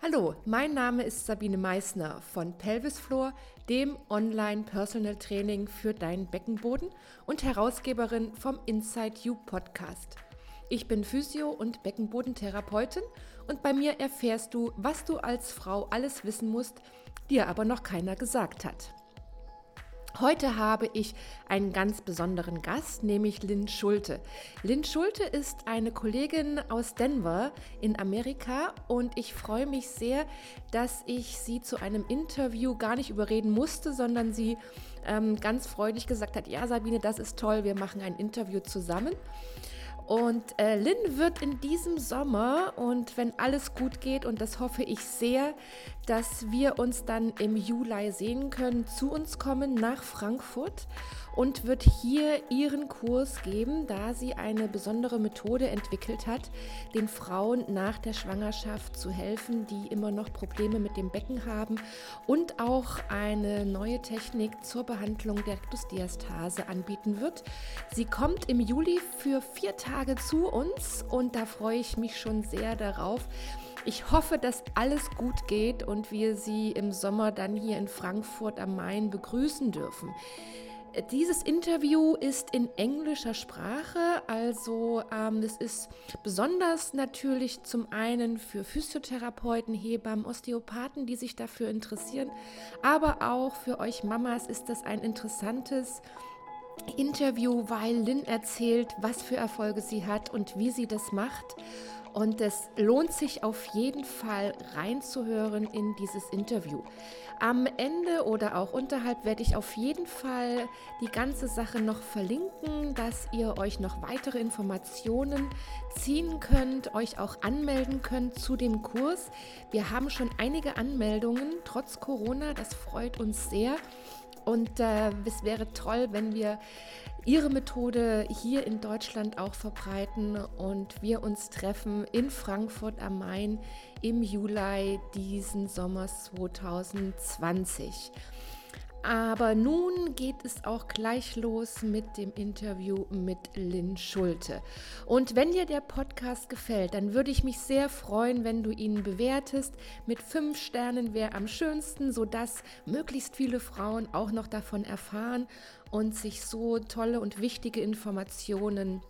Hallo, mein Name ist Sabine Meissner von Pelvisfloor, dem Online Personal Training für deinen Beckenboden und Herausgeberin vom Inside You Podcast. Ich bin Physio- und Beckenbodentherapeutin und bei mir erfährst du, was du als Frau alles wissen musst, dir aber noch keiner gesagt hat. Heute habe ich einen ganz besonderen Gast, nämlich Lynn Schulte. Lynn Schulte ist eine Kollegin aus Denver in Amerika und ich freue mich sehr, dass ich sie zu einem Interview gar nicht überreden musste, sondern sie ähm, ganz freudig gesagt hat, ja Sabine, das ist toll, wir machen ein Interview zusammen. Und äh, Lynn wird in diesem Sommer und wenn alles gut geht, und das hoffe ich sehr, dass wir uns dann im Juli sehen können, zu uns kommen nach Frankfurt und wird hier ihren Kurs geben, da sie eine besondere Methode entwickelt hat, den Frauen nach der Schwangerschaft zu helfen, die immer noch Probleme mit dem Becken haben und auch eine neue Technik zur Behandlung der Rektusdiastase anbieten wird. Sie kommt im Juli für vier Tage zu uns und da freue ich mich schon sehr darauf. Ich hoffe, dass alles gut geht und wir Sie im Sommer dann hier in Frankfurt am Main begrüßen dürfen. Dieses Interview ist in englischer Sprache, also ähm, es ist besonders natürlich zum einen für Physiotherapeuten, Hebammen, Osteopathen, die sich dafür interessieren, aber auch für euch Mamas ist das ein interessantes Interview, weil Lynn erzählt, was für Erfolge sie hat und wie sie das macht. Und es lohnt sich auf jeden Fall reinzuhören in dieses Interview. Am Ende oder auch unterhalb werde ich auf jeden Fall die ganze Sache noch verlinken, dass ihr euch noch weitere Informationen ziehen könnt, euch auch anmelden könnt zu dem Kurs. Wir haben schon einige Anmeldungen trotz Corona, das freut uns sehr. Und äh, es wäre toll, wenn wir Ihre Methode hier in Deutschland auch verbreiten und wir uns treffen in Frankfurt am Main im Juli diesen Sommers 2020. Aber nun geht es auch gleich los mit dem Interview mit Lynn Schulte. Und wenn dir der Podcast gefällt, dann würde ich mich sehr freuen, wenn du ihn bewertest. Mit fünf Sternen wäre am schönsten, sodass möglichst viele Frauen auch noch davon erfahren und sich so tolle und wichtige Informationen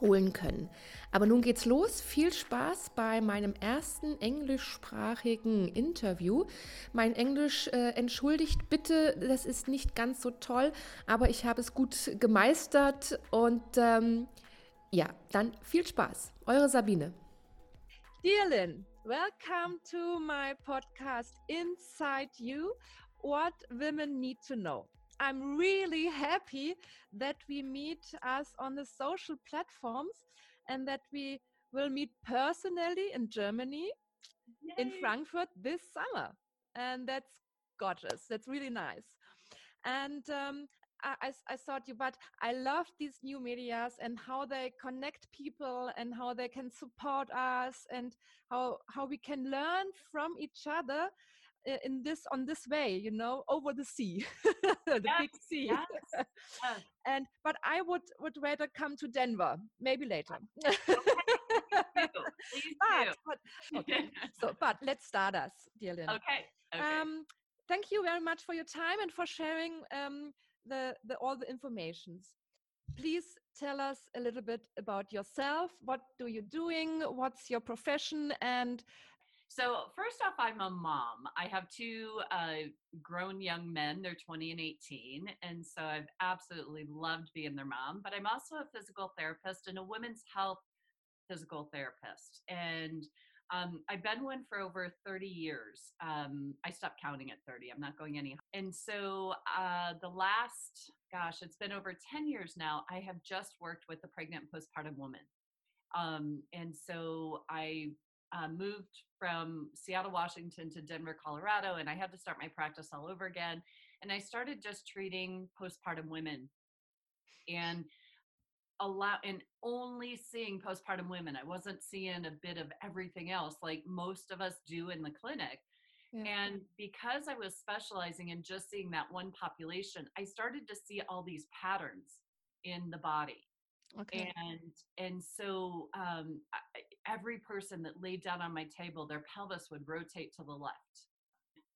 holen können. Aber nun geht's los. Viel Spaß bei meinem ersten englischsprachigen Interview. Mein Englisch äh, entschuldigt bitte, das ist nicht ganz so toll, aber ich habe es gut gemeistert und ähm, ja, dann viel Spaß. Eure Sabine. Dear Lynn, welcome to my podcast Inside You. What women need to know. I'm really happy that we meet us on the social platforms and that we will meet personally in Germany, Yay. in Frankfurt this summer. And that's gorgeous. That's really nice. And um, I, I, thought you, but I love these new medias and how they connect people and how they can support us and how how we can learn from each other in this on this way you know over the sea the yes, big sea yes, yes. and but i would would rather come to denver maybe later okay. but, but, okay. so but let's start us dear Lynn. okay, okay. Um, thank you very much for your time and for sharing um, the, the all the informations please tell us a little bit about yourself what do you doing what's your profession and so, first off, I'm a mom. I have two uh, grown young men, they're 20 and 18. And so I've absolutely loved being their mom. But I'm also a physical therapist and a women's health physical therapist. And um, I've been one for over 30 years. Um, I stopped counting at 30. I'm not going any. And so uh, the last, gosh, it's been over 10 years now. I have just worked with a pregnant postpartum woman. Um, and so I uh, moved from Seattle, Washington to Denver, Colorado, and I had to start my practice all over again. And I started just treating postpartum women and allow and only seeing postpartum women. I wasn't seeing a bit of everything else like most of us do in the clinic. Yeah. And because I was specializing in just seeing that one population, I started to see all these patterns in the body. Okay. And and so um, every person that laid down on my table, their pelvis would rotate to the left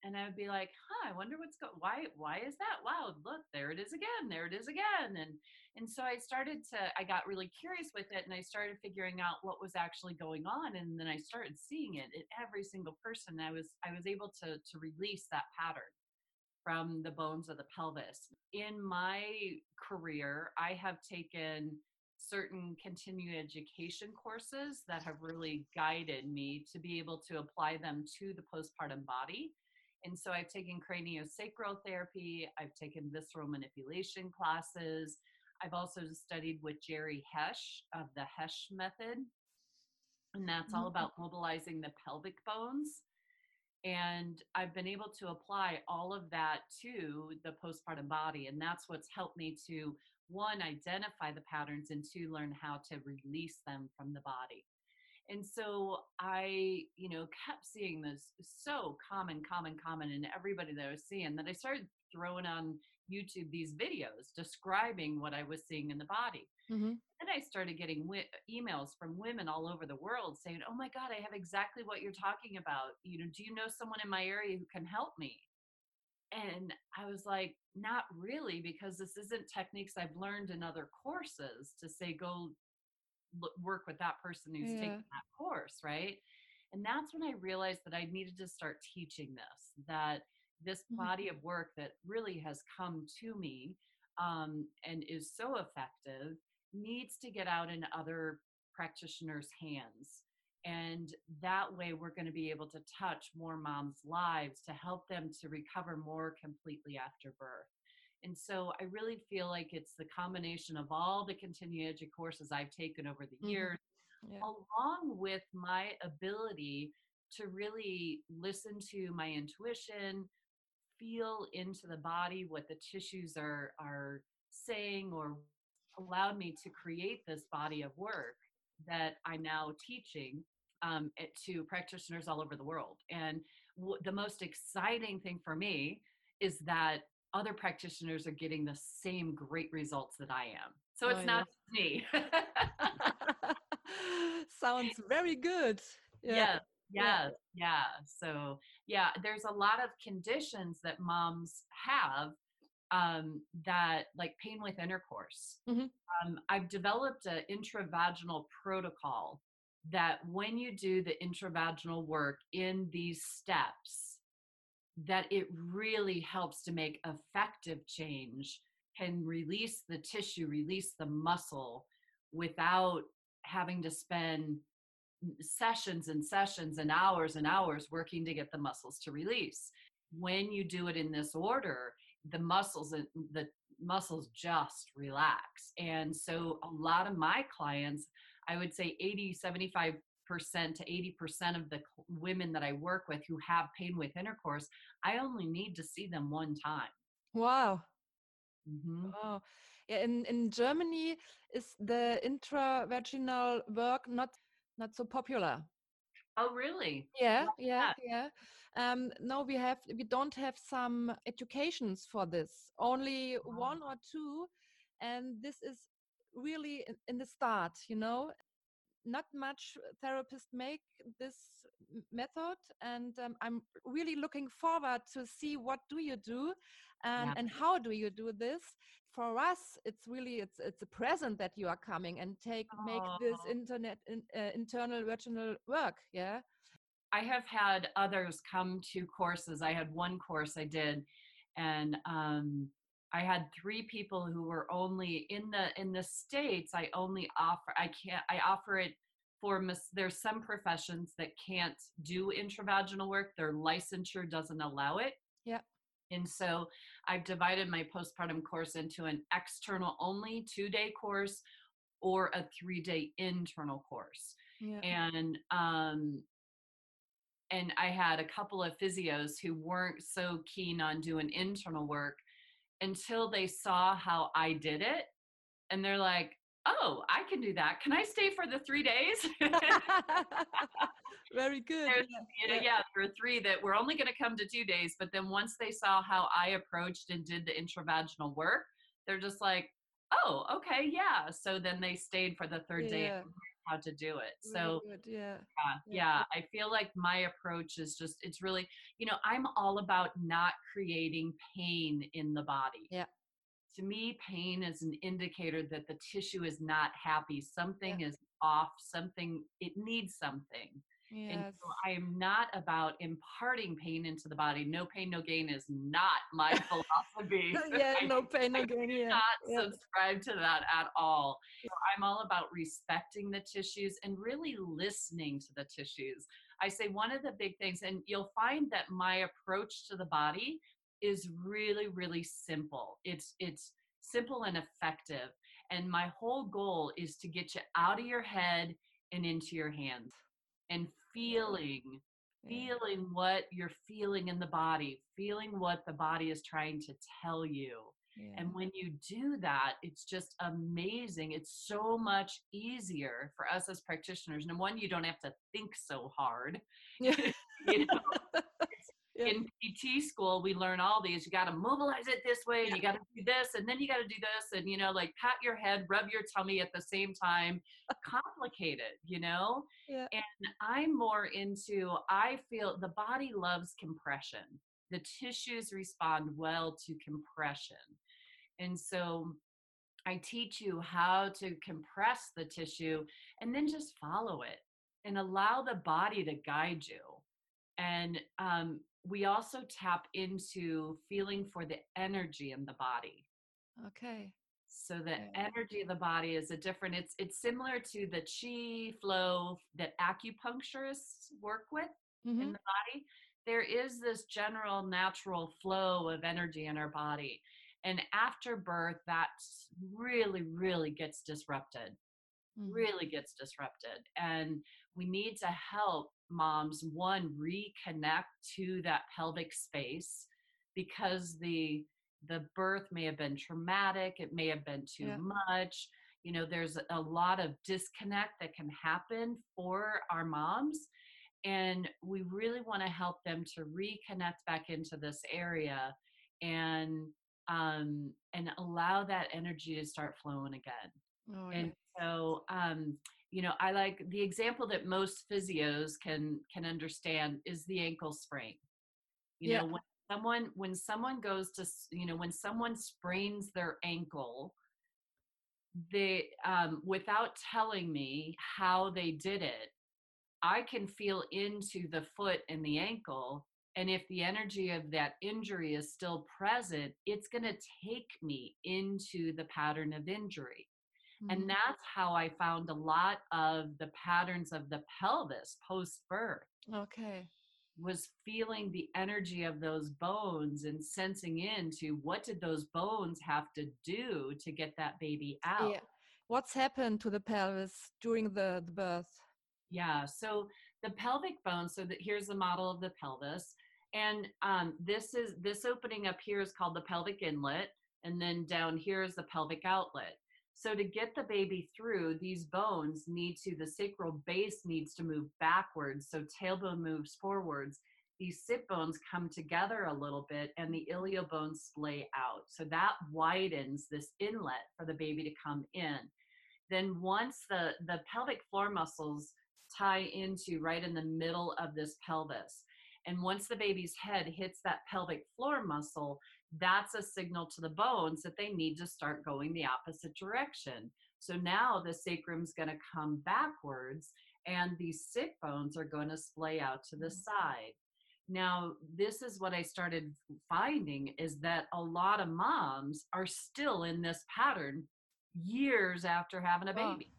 and I would be like, "Huh, I wonder what's going. Why? Why is that? Wow, look, there it is again. There it is again." And and so I started to. I got really curious with it, and I started figuring out what was actually going on. And then I started seeing it in every single person. I was I was able to to release that pattern from the bones of the pelvis. In my career, I have taken certain continuing education courses that have really guided me to be able to apply them to the postpartum body and so I've taken craniosacral therapy, I've taken visceral manipulation classes. I've also studied with Jerry Hesch of the Hesch method. And that's all mm-hmm. about mobilizing the pelvic bones. And I've been able to apply all of that to the postpartum body. And that's what's helped me to one, identify the patterns, and two, learn how to release them from the body. And so i you know kept seeing this so common common common in everybody that i was seeing that i started throwing on youtube these videos describing what i was seeing in the body. Mm-hmm. and i started getting wi- emails from women all over the world saying oh my god i have exactly what you're talking about. You know do you know someone in my area who can help me and i was like not really because this isn't techniques i've learned in other courses to say go work with that person who's yeah. taking that course, right? And that's when I realized that I needed to start teaching this, that this mm-hmm. body of work that really has come to me um, and is so effective needs to get out in other practitioners' hands. And that way, we're going to be able to touch more moms' lives to help them to recover more completely after birth. And so I really feel like it's the combination of all the continuing education courses I've taken over the mm-hmm. years, yeah. along with my ability to really listen to my intuition, feel into the body what the tissues are are saying or allowed me to create this body of work that I'm now teaching um, to practitioners all over the world. And w- the most exciting thing for me is that other practitioners are getting the same great results that I am. So it's oh, not me. Sounds very good. Yeah. yeah. Yeah, yeah. So, yeah, there's a lot of conditions that moms have um, that, like pain with intercourse. Mm-hmm. Um, I've developed an intravaginal protocol that when you do the intravaginal work in these steps, that it really helps to make effective change can release the tissue, release the muscle without having to spend sessions and sessions and hours and hours working to get the muscles to release. When you do it in this order, the muscles the muscles just relax. And so a lot of my clients, I would say 80 75 percent to 80% of the women that I work with who have pain with intercourse, I only need to see them one time. Wow. Mm-hmm. Oh, yeah. In in Germany, is the intravaginal work not not so popular? Oh, really? Yeah, yeah, yeah. Um, no, we have we don't have some educations for this. Only one or two, and this is really in, in the start. You know, not much therapists make this method and um, i'm really looking forward to see what do you do and, yeah. and how do you do this for us it's really it's it's a present that you are coming and take oh. make this internet in, uh, internal virtual work yeah i have had others come to courses i had one course i did and um I had three people who were only in the in the states. I only offer I can't I offer it for there's some professions that can't do intravaginal work. Their licensure doesn't allow it. Yeah. And so I've divided my postpartum course into an external only two day course or a three day internal course. Yeah. And um, and I had a couple of physios who weren't so keen on doing internal work until they saw how I did it. And they're like, oh, I can do that. Can I stay for the three days? Very good. Know, yeah. yeah, there were three that were only going to come to two days. But then once they saw how I approached and did the intravaginal work, they're just like, oh, okay, yeah. So then they stayed for the third day Yeah. learned how to do it. Oh, Very So. Yeah. yeah, Yeah. yeah, I feel like my approach is just, it's really, you know, I'm all about not creating pain in the body. Yeah. To me, pain is an indicator that the tissue is not happy. Something is off, something, it needs something. And so I am not about imparting pain into the body. No pain, no gain is not my philosophy. yeah. I No pain, no gain. Yeah. not yeah. subscribe to that at all. So I'm all about respecting the tissues and really listening to the tissues. I say one of the big things, and you'll find that my approach to the body is really, really simple. It's it's simple and effective. And my whole goal is to get you out of your head and into your hands and feeling feeling what you're feeling in the body, feeling what the body is trying to tell you. yeah. And when you do that, it's just amazing. It's so much easier for us as practitioners. And one, you don't have to think so hard. Yeah. You know, Yeah. in PT school, we learn all these. You got to mobilize it this way, and you got to do this, and then you got to do this, and you know, like pat your head, rub your tummy at the same time. Complicated, you know. Yeah. And I'm more into. I feel the body loves compression. The tissues respond well to compression, and so I teach you how to compress the tissue, and then just follow it and allow the body to guide you. And um, we also tap into feeling for the energy in the body. Okay. So the Yeah. energy of the body is a different. It's it's similar to the chi flow that acupuncturists work with Mhm. in the body. There is this general natural flow of energy in our body, and after birth, that really really gets disrupted Mhm. really gets disrupted and we need to help moms one reconnect to that pelvic space because the the birth may have been traumatic it may have been too Yeah. much you know there's a lot of disconnect that can happen for our moms and we really want to help them to reconnect back into this area and um and allow that energy to start flowing again Oh, and so um you know i like the example that most physios can can understand is the ankle sprain you Yeah. know when someone when someone goes to you know when someone sprains their ankle they um without telling me how they did it i can feel into the foot and the ankle and if the energy of that injury is still present it's going to take me into the pattern of injury Mhm. and that's how I found a lot of the patterns of the pelvis post birth okay. Was feeling the energy of those bones and sensing into what did those bones have to do to get that baby out. Yeah. What's happened to the pelvis during the, the birth? Yeah. So the pelvic bone. So that here's the model of the pelvis, and um, this is this opening up here is called the pelvic inlet, and then down here is the pelvic outlet. So to get the baby through, these bones need to the sacral base needs to move backwards. So tailbone moves forwards. These sit bones come together a little bit, and the iliobones splay out. So that widens this inlet for the baby to come in. Then once the the pelvic floor muscles tie into right in the middle of this pelvis. And once the baby's head hits that pelvic floor muscle, that's a signal to the bones that they need to start going the opposite direction. So now the sacrum's going to come backwards and these sit bones are going to splay out to the Mhm. side. Now, this is what I started finding is that a lot of moms are still in this pattern years after having a Wow. baby.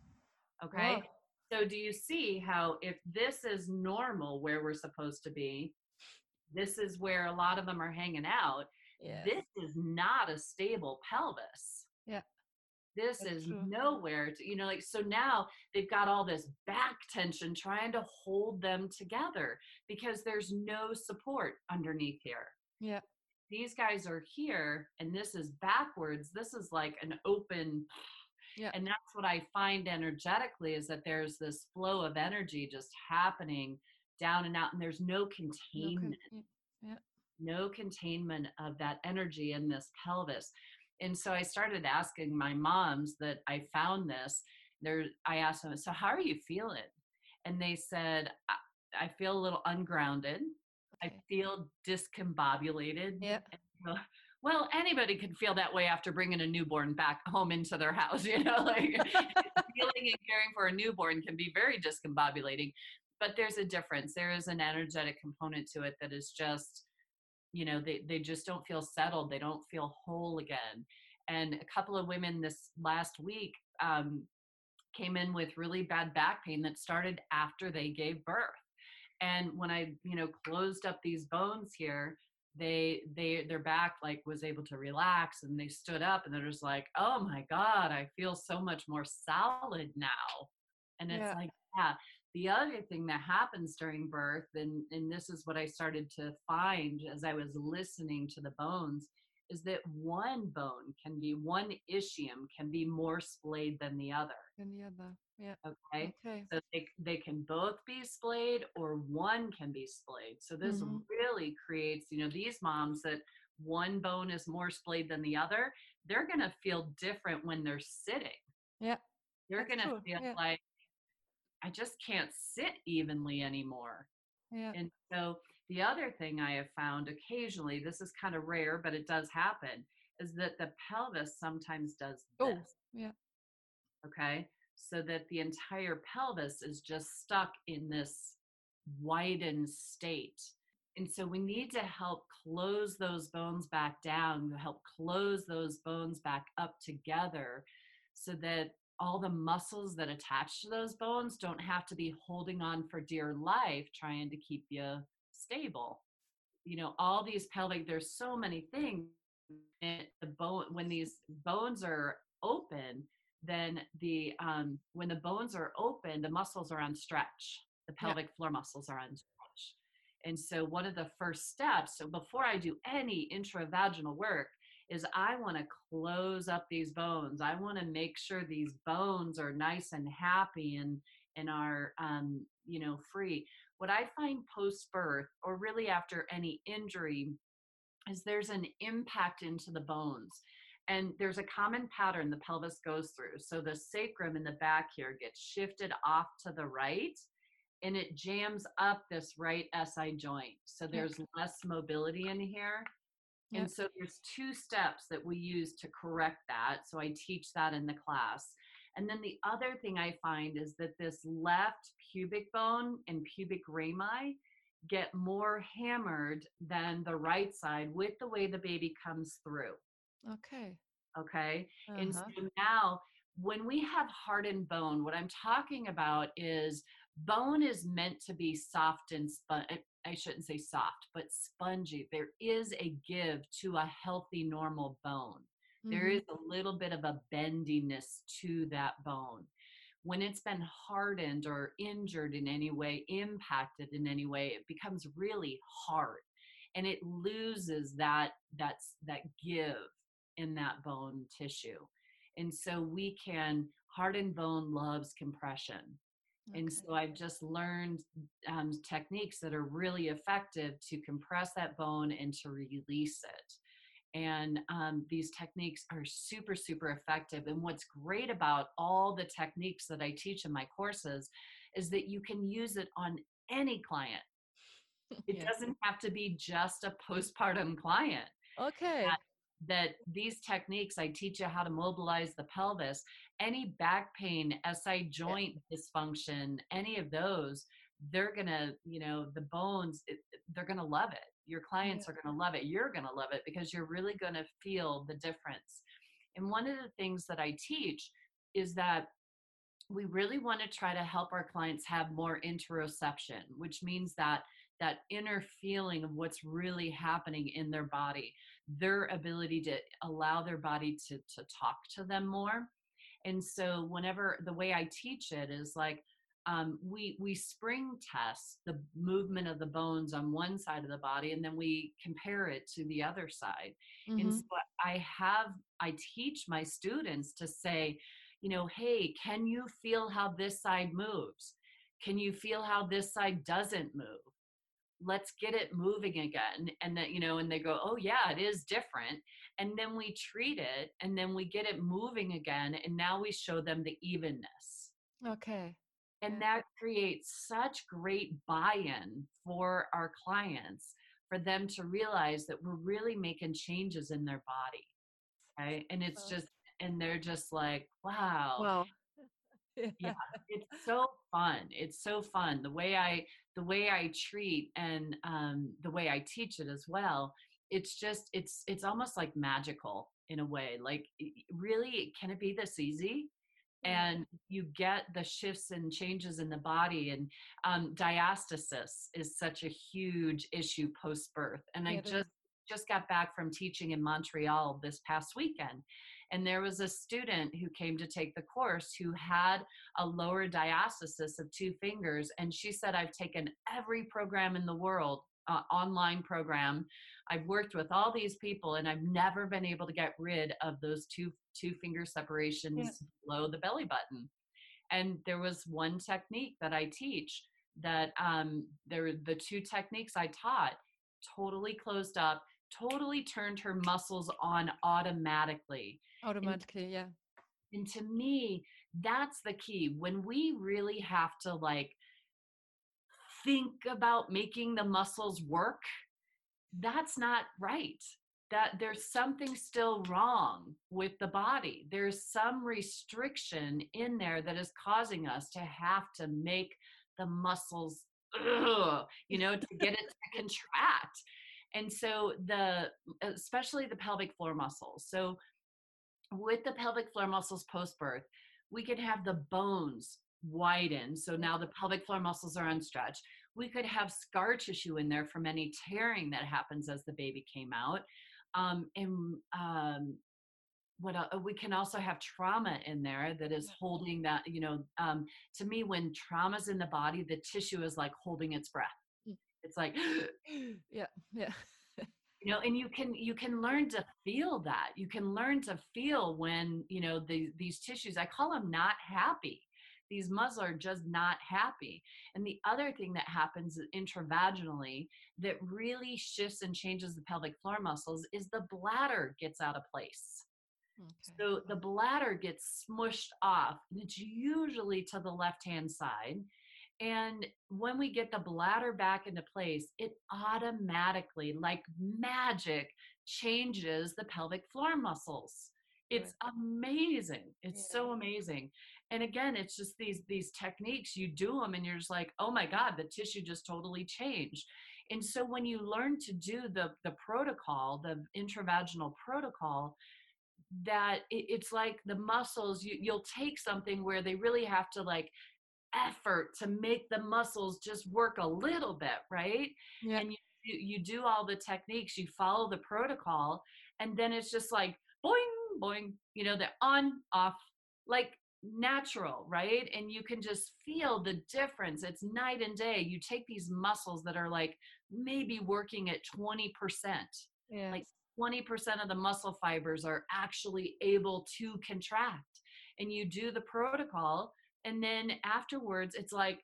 Okay. Wow. So do you see how if this is normal where we're supposed to be, this is where a lot of them are hanging out. This is not a stable pelvis. Yeah. This That's is true. nowhere to, you know, like, so now they've got all this back tension trying to hold them together because there's no support underneath here. Yeah. These guys are here and this is backwards. This is like an open Yeah. and that's what I find energetically is that there's this flow of energy just happening down and out, and there's no No con- containment, y- no containment of that energy in this pelvis. And so I started asking my moms that I found this. There, I asked them, "So how are you feeling?" And they said, "I, I feel a little ungrounded. I feel discombobulated." Yeah. Well, well, anybody could feel that way after bringing a newborn back home into their house. You know, like feeling and caring for a newborn can be very discombobulating. But there's a difference. There is an energetic component to it that is just, you know, they, they just don't feel settled. They don't feel whole again. And a couple of women this last week um, came in with really bad back pain that started after they gave birth. And when I, you know, closed up these bones here, they they their back like was able to relax and they stood up and they're just like, oh my God, I feel so much more solid now. And it's Yeah. like, yeah. The other thing that happens during birth, and, and this is what I started to find as I was listening to the bones, is that one bone can be, one ischium can be more splayed than the other. And the other. Yeah. Okay. Okay. So they, they can both be splayed or one can be splayed. So this Mhm. really creates, you know, these moms that one bone is more splayed than the other, they're going to feel different when they're sitting. Yeah. They're going to feel yeah. like, I just can't sit evenly anymore. Yeah. And so the other thing I have found occasionally, this is kind of rare, but it does happen, is that the pelvis sometimes does oh, this. Oh, yeah. Okay. So that the entire pelvis is just stuck in this widened state. And so we need to help close those bones back down, help close those bones back up together so that all the muscles that attach to those bones don't have to be holding on for dear life trying to keep you stable. You know, all these pelvic, there's so many things. And the bone, when these bones are open, then the um, when the bones are open, the muscles are on stretch. The Yeah. pelvic floor muscles are on stretch. And so one of the first steps, so before I do any intravaginal work, is I want to close up these bones. I want to make sure these bones are nice and happy and and are um, you know free. What I find post birth or really after any injury is there's an impact into the bones. And there's a common pattern the pelvis goes through. So the sacrum in the back here gets shifted off to the right and it jams up this right SI joint. So there's less mobility in here. Yep. And so there's two steps that we use to correct that. So I teach that in the class. And then the other thing I find is that this left pubic bone and pubic rami get more hammered than the right side with the way the baby comes through. Okay. Okay. And Uh-huh. so now, when we have hardened bone, what I'm talking about is bone is meant to be soft and spon- I- shouldn't say soft, but spongy. There is a give to a healthy, normal bone. There Mhm. is a little bit of a bendiness to that bone. When it's been hardened or injured in any way, impacted in any way, it becomes really hard and it loses that that's that give in that bone tissue. And so we can hardened bone loves compression. And so I've just learned um, techniques that are really effective to compress that bone and to release it. And um, these techniques are super, super effective. And what's great about all the techniques that I teach in my courses is that you can use it on any client. It Yeah. doesn't have to be just a postpartum client Okay. that these techniques I teach you how to mobilize the pelvis, any back pain, SI joint dysfunction, any of those, they're gonna, you know, the bones, it, they're gonna love it. Your clients are gonna love it. You're gonna love it because you're really gonna feel the difference. And one of the things that I teach is that we really want to try to help our clients have more interoception, which means that that inner feeling of what's really happening in their body, their ability to allow their body to to talk to them more. And so whenever the way I teach it is like um, we we spring test the movement of the bones on one side of the body and then we compare it to the other side and Mhm. so i have i teach my students to say you know hey can you feel how this side moves can you feel how this side doesn't move let's get it moving again and that you know and they go oh yeah it is different and then we treat it and then we get it moving again and now we show them the evenness. Okay. And that creates such great buy-in for our clients for them to realize that we're really making changes in their body right? And it's just and they're just like wow. Wow yeah it's so fun it's so fun. The way i the way i treat and um, the way i teach it as well it's just it's it's almost like magical in a way like really can it be this easy? And you get the shifts and changes in the body and um, diastasis is such a huge issue post birth and i just just got back from teaching in montreal this past weekend and there was a student who came to take the course who had a lower diastasis of two fingers. And she said, I've taken every program in the world, uh, online program. I've worked with all these people and I've never been able to get rid of those two, two finger separations yeah. below the belly button. And there was one technique that I teach that um, there the two techniques I taught totally closed up totally turned her muscles on automatically. Automatically, and, yeah. And to me, that's the key. When we really have to like think about making the muscles work, that's not right. That there's something still wrong with the body. There's some restriction in there that is causing us to have to make the muscles, ugh, you know, to get it to contract and so the especially the pelvic floor muscles. So with the pelvic floor muscles post birth we could have the bones widen so now the pelvic floor muscles are unstretched. We could have scar tissue in there from any tearing that happens as the baby came out. Um, and um, what uh, we can also have trauma in there that is holding that you know um, to me when trauma's in the body the tissue is like holding its breath it's like yeah yeah. You know and you can you can learn to feel that. You can learn to feel when you know the, these tissues i call them not happy. These muscles are just not happy. And the other thing that happens intravaginally that really shifts and changes the pelvic floor muscles is the bladder gets out of place. Okay. so the bladder gets smushed off and it's usually to the left hand side and when we get the bladder back into place, it automatically, like magic, changes the pelvic floor muscles. It's amazing. It's yeah. so amazing. And again, it's just these these techniques. You do them and you're just like, oh my God, the tissue just totally changed. And so when you learn to do the the protocol, the intravaginal protocol, that it, it's like the muscles you, you'll take something where they really have to like effort to make the muscles just work a little bit, right? Yeah. And you, you do all the techniques, you follow the protocol, and then it's just like boing, boing, you know, the on, off, like natural, right? And you can just feel the difference. It's night and day. You take these muscles that are like maybe working at 20%, yes. like 20% of the muscle fibers are actually able to contract. And you do the protocol and then afterwards it's like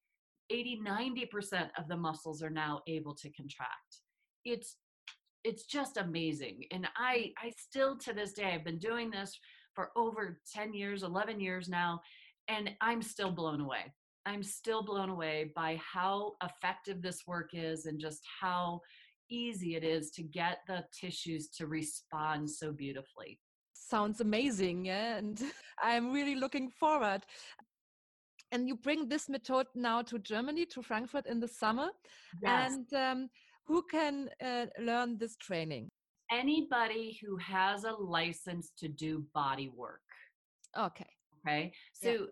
80 90% of the muscles are now able to contract. It's it's just amazing. And i i still to this day i've been doing this for over 10 years 11 years now and i'm still blown away. I'm still blown away by how effective this work is and just how easy it is to get the tissues to respond so beautifully. Sounds amazing and i'm really looking forward and you bring this method now to Germany, to Frankfurt in the summer. Yes. And um, who can uh, learn this training? Anybody who has a license to do body work. Okay. Okay. So yeah.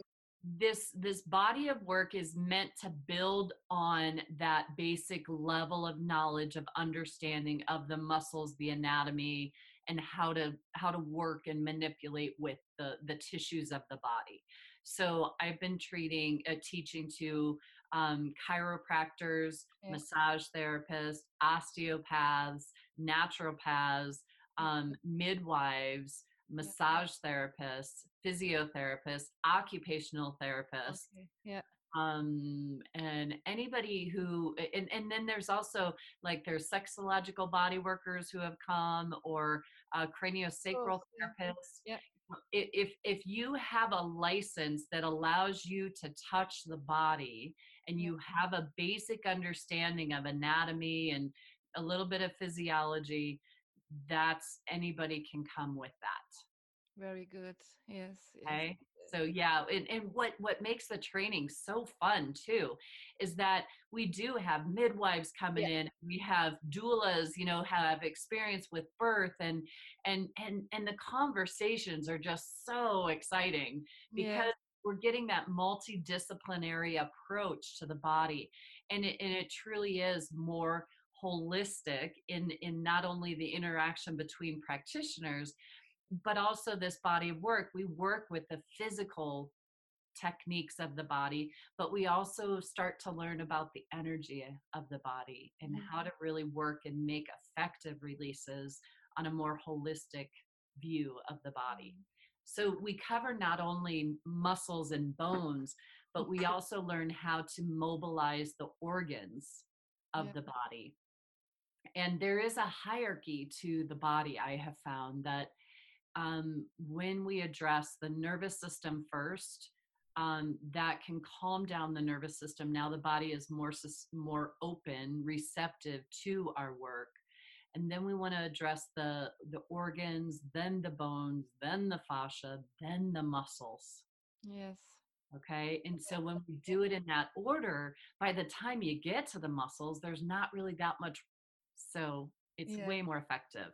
this this body of work is meant to build on that basic level of knowledge of understanding of the muscles, the anatomy, and how to how to work and manipulate with the the tissues of the body so I've been treating, uh, teaching to um, chiropractors, yeah. massage therapists, osteopaths, naturopaths, um, midwives, massage therapists, physiotherapists, occupational therapists. Okay. Yeah. um and anybody who and, and then there's also like there's sexological body workers who have come or uh, craniosacral Oh, therapists Yeah. If if you have a license that allows you to touch the body and you mm-hmm. have a basic understanding of anatomy and a little bit of physiology that's anybody can come with that Very good. Yes. yes. okay so yeah and, and what what makes the training so fun too is that we do have midwives coming in we have doulas you know have experience with birth and and and and the conversations are just so exciting because we're getting that multidisciplinary approach to the body and it, and it truly is more holistic in in not only the interaction between practitioners but also this body of work we work with the physical techniques of the body but we also start to learn about the energy of the body and how mm-hmm. to really work and make effective releases on a more holistic view of the body. Mm-hmm. So we cover not only muscles and bones but we also learn how to mobilize the organs of Yeah. the body. And there is a hierarchy to the body i have found that um, when we address the nervous system first um, that can calm down the nervous system. Now the body is more more open receptive to our work. And then we want to address the the organs then the bones then the fascia then the muscles. Yes. okay? And so when we do it in that order by the time you get to the muscles there's not really that much so it's Yeah. way more effective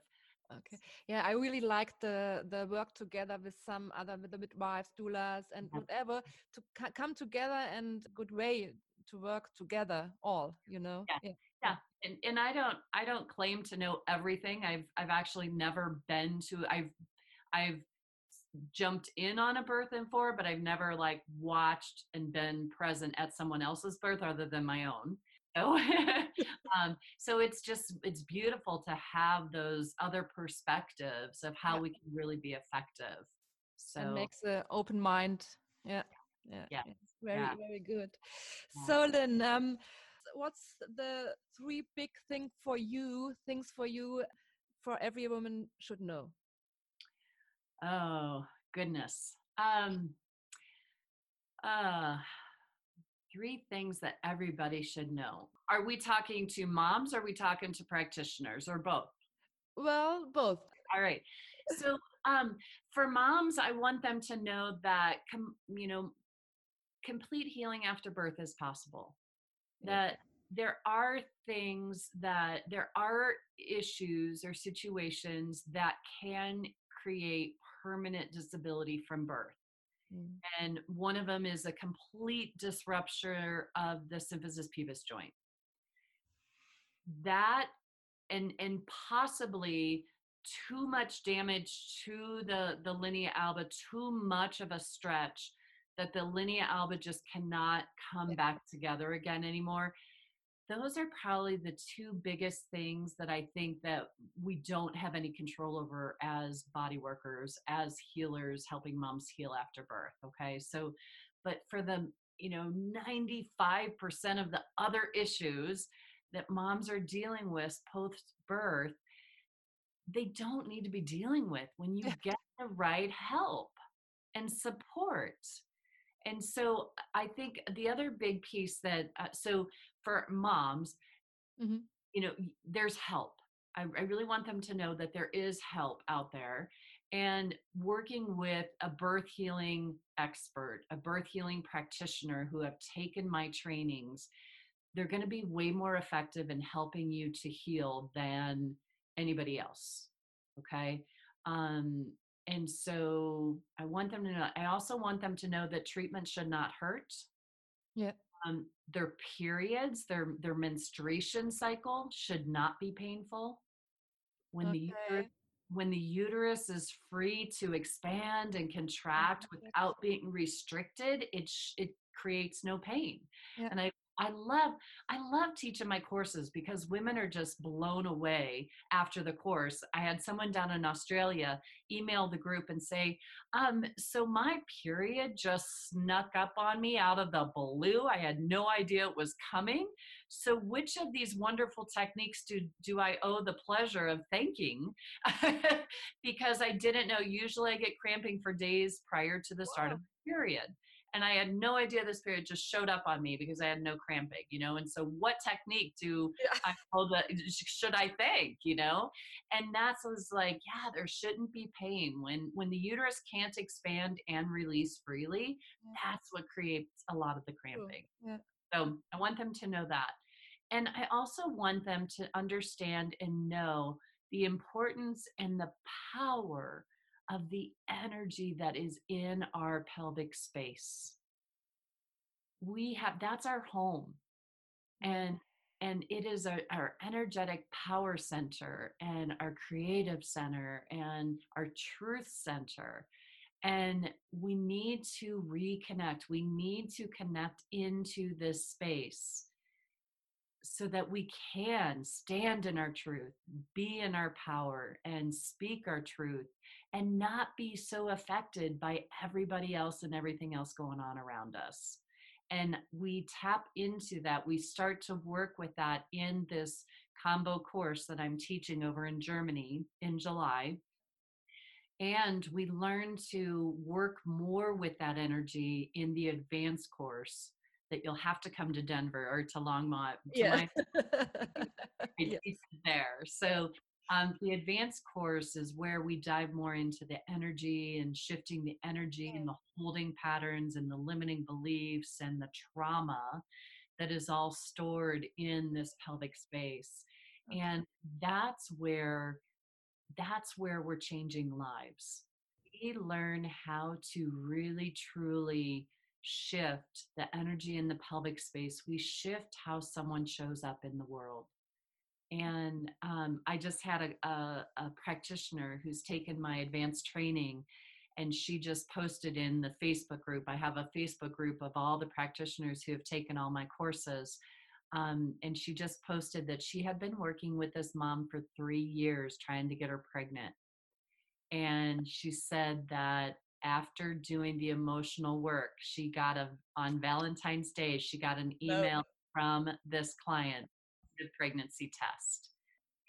Okay. Yeah, I really like the the work together with some other with the midwives, doulas, and Yeah. whatever to co- come together and good way to work together. All you know. Yeah. yeah and, and i don't i don't claim to know everything i've i've actually never been to i've i've jumped in on a birth and for but i've never like watched and been present at someone else's birth other than my own so um so it's just it's beautiful to have those other perspectives of how Yeah. we can really be effective so and makes an open mind. Yeah. Yeah. Yeah. yes, Very, Yeah. very good. So then, um, what's the three big thing for you? Things for you, for every woman should know. Oh goodness. Um uh three things that everybody should know. Are we talking to moms? Are we talking to practitioners or both? Well, both. All right. So um for moms, I want them to know that com- you know complete healing after birth is possible. That there are things that there are issues or situations that can create permanent disability from birth. Mm. and one of them is a complete disruption of the symphysis pubis joint. That and and possibly too much damage to the the linea alba too much of a stretch that the linea alba just cannot come back together again anymore those are probably the two biggest things that i think that we don't have any control over as body workers as healers helping moms heal after birth okay? So but for the you know 95% of the other issues that moms are dealing with post birth they don't need to be dealing with when you get the right help and support. And so i think the other big piece that uh, so for moms Mhm. you know there's help I, I really want them to know that there is help out there and working with a birth healing expert a birth healing practitioner who have taken my trainings they're going to be way more effective in helping you to heal than anybody else okay um and so i want them to know i also want them to know that treatment should not hurt Yeah. Um, their periods their their menstruation cycle should not be painful when the uterus, when the uterus is free to expand and contract Perfect. without being restricted it sh- it creates no pain Yeah. and i I love I love teaching my courses because women are just blown away after the course. I had someone down in Australia email the group and say, um, so my period just snuck up on me out of the blue. I had no idea it was coming. So which of these wonderful techniques do do I owe the pleasure of thanking? because I didn't know. Usually I get cramping for days prior to the start of the period and I had no idea this period just showed up on me because I had no cramping, you know. And so, what technique do yeah. I hold that should I think, you know? And that's was like, yeah, there shouldn't be pain when when the uterus can't expand and release freely. Yeah. That's what creates a lot of the cramping. Yeah. So I want them to know that, and I also want them to understand and know the importance and the power of the energy that is in our pelvic space. We have that's our home. And mm-hmm. and it is our, our energetic power center and our creative center and our truth center and we need to reconnect we need to connect into this space so that we can stand in our truth, be in our power, and speak our truth, and not be so affected by everybody else and everything else going on around us. And we tap into that. We start to work with that in this combo course that I'm teaching over in Germany in July. And we learn to work more with that energy in the advanced course that you'll have to come to Denver or to Longmont. To yeah. yes. there. So um, the advanced course is where we dive more into the energy and shifting the energy and the holding patterns and the limiting beliefs and the trauma that is all stored in this pelvic space. Okay. And that's where that's where we're changing lives. We learn how to really truly shift the energy in the pelvic space, we shift how someone shows up in the world. And um, I just had a, a, a practitioner who's taken my advanced training and she just posted in the Facebook group. I have a Facebook group of all the practitioners who have taken all my courses. Um, and she just posted that she had been working with this mom for three years trying to get her pregnant. And she said that after doing the emotional work, she got a on Valentine's Day, she got an email oh. from this client, pregnancy test.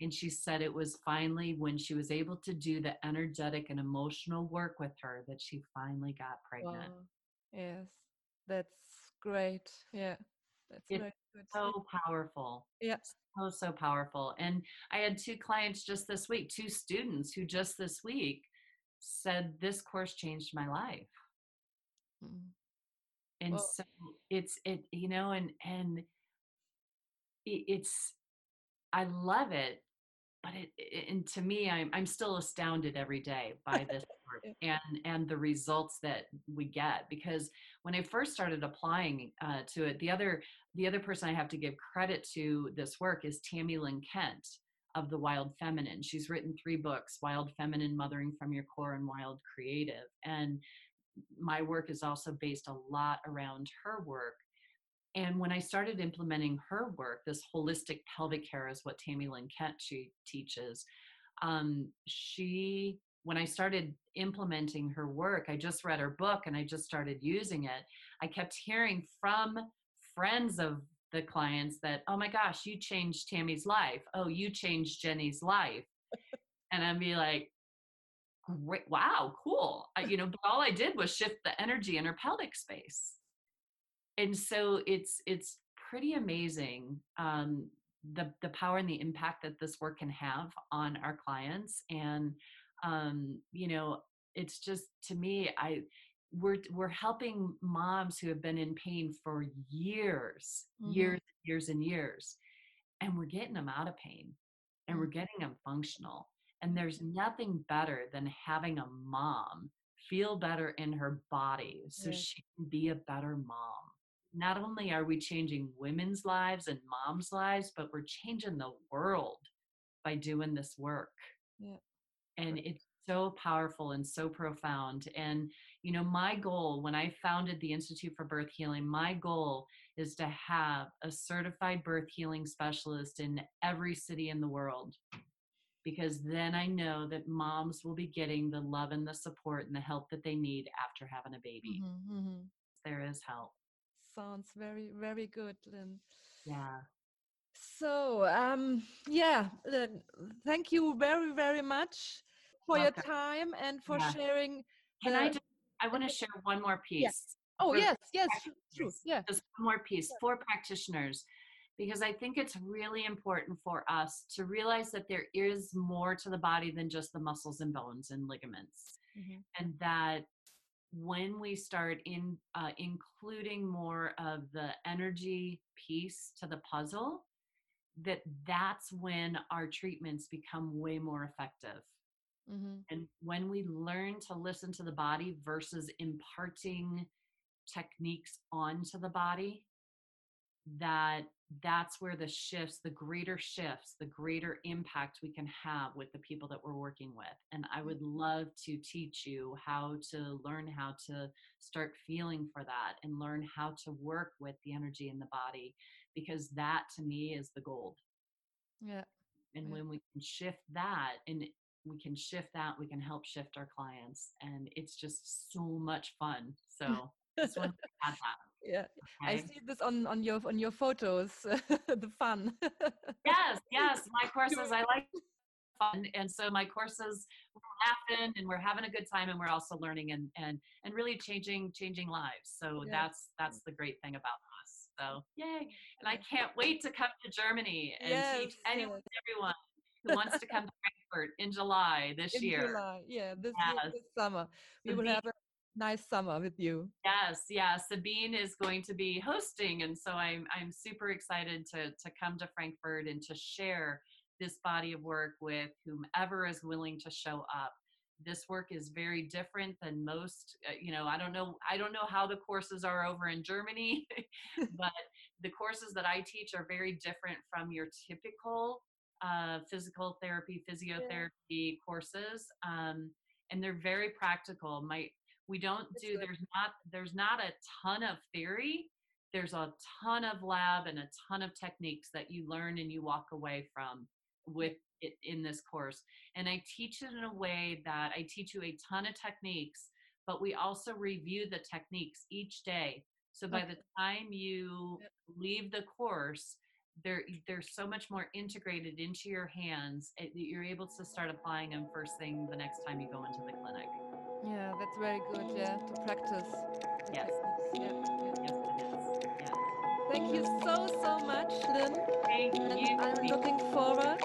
And she said it was finally when she was able to do the energetic and emotional work with her that she finally got pregnant. Wow. Yes, that's great. Yeah, that's it's good. so powerful. Yes. So, so powerful. And I had two clients just this week, two students who just this week said this course changed my life mm-hmm. and well, so it's it you know and and it's i love it but it, it, and to me i'm i'm still astounded every day by this work and and the results that we get because when i first started applying uh, to it the other the other person i have to give credit to this work is tammy lynn kent of the wild feminine. She's written three books Wild Feminine, Mothering from Your Core, and Wild Creative. And my work is also based a lot around her work. And when I started implementing her work, this holistic pelvic care is what Tammy Lynn Kent she teaches. Um, she, when I started implementing her work, I just read her book and I just started using it. I kept hearing from friends of the clients that, oh my gosh, you changed Tammy's life. Oh, you changed Jenny's life. and I'd be like, great, wow, cool. I, you know, but all I did was shift the energy in her pelvic space. And so it's it's pretty amazing um, the the power and the impact that this work can have on our clients. And um, you know, it's just to me, I we're we're helping moms who have been in pain for years mm-hmm. years years and years and we're getting them out of pain and we're mm-hmm. getting them functional and there's nothing better than having a mom feel better in her body so right. she can be a better mom not only are we changing women's lives and moms lives but we're changing the world by doing this work yeah and it's so powerful and so profound. And, you know, my goal when I founded the Institute for Birth Healing, my goal is to have a certified birth healing specialist in every city in the world because then I know that moms will be getting the love and the support and the help that they need after having a baby. Mm-hmm, mm-hmm. There is help. Sounds very, very good, Lynn. Yeah. So, um, yeah, Lynn, thank you very, very much for Welcome. your time and for yeah. sharing. Can the, I just, I want to share one more piece. Oh, yes, yes, true. Yeah. Just one more piece yeah. for practitioners because I think it's really important for us to realize that there is more to the body than just the muscles and bones and ligaments. Mm-hmm. And that when we start in uh, including more of the energy piece to the puzzle, that that's when our treatments become way more effective. Mm-hmm. And when we learn to listen to the body versus imparting techniques onto the body, that that's where the shifts, the greater shifts, the greater impact we can have with the people that we're working with. And I would mm-hmm. love to teach you how to learn how to start feeling for that and learn how to work with the energy in the body because that to me is the gold. Yeah. And yeah. when we can shift that and we can shift that, we can help shift our clients. And it's just so much fun. So just want to add that yeah okay. i see this on on your on your photos the fun yes yes my courses i like fun and so my courses we're laughing and we're having a good time and we're also learning and and and really changing changing lives so yeah. that's that's the great thing about us so yay and i can't wait to come to germany and yes, teach anyone everyone who wants to come to frankfurt in july this in year july yeah this, yes. this summer we will mm-hmm. have a nice summer with you. Yes, yeah. Sabine is going to be hosting, and so I'm I'm super excited to to come to Frankfurt and to share this body of work with whomever is willing to show up. This work is very different than most. Uh, you know, I don't know. I don't know how the courses are over in Germany, but the courses that I teach are very different from your typical uh, physical therapy, physiotherapy yeah. courses. Um, and they're very practical. My we don't do there's not there's not a ton of theory. There's a ton of lab and a ton of techniques that you learn and you walk away from with it in this course. And i teach it in a way that i teach you a ton of techniques but we also review the techniques each day. So by the time you leave the course they're they're so much more integrated into your hands eh, that you're able to start applying them first thing the next time you go into the clinic yeah, that's very good. Yeah, to practice. Yes. Yeah. Yes, it is. Yes. Thank you so so much, Lynn. Thank and you. I'm looking forward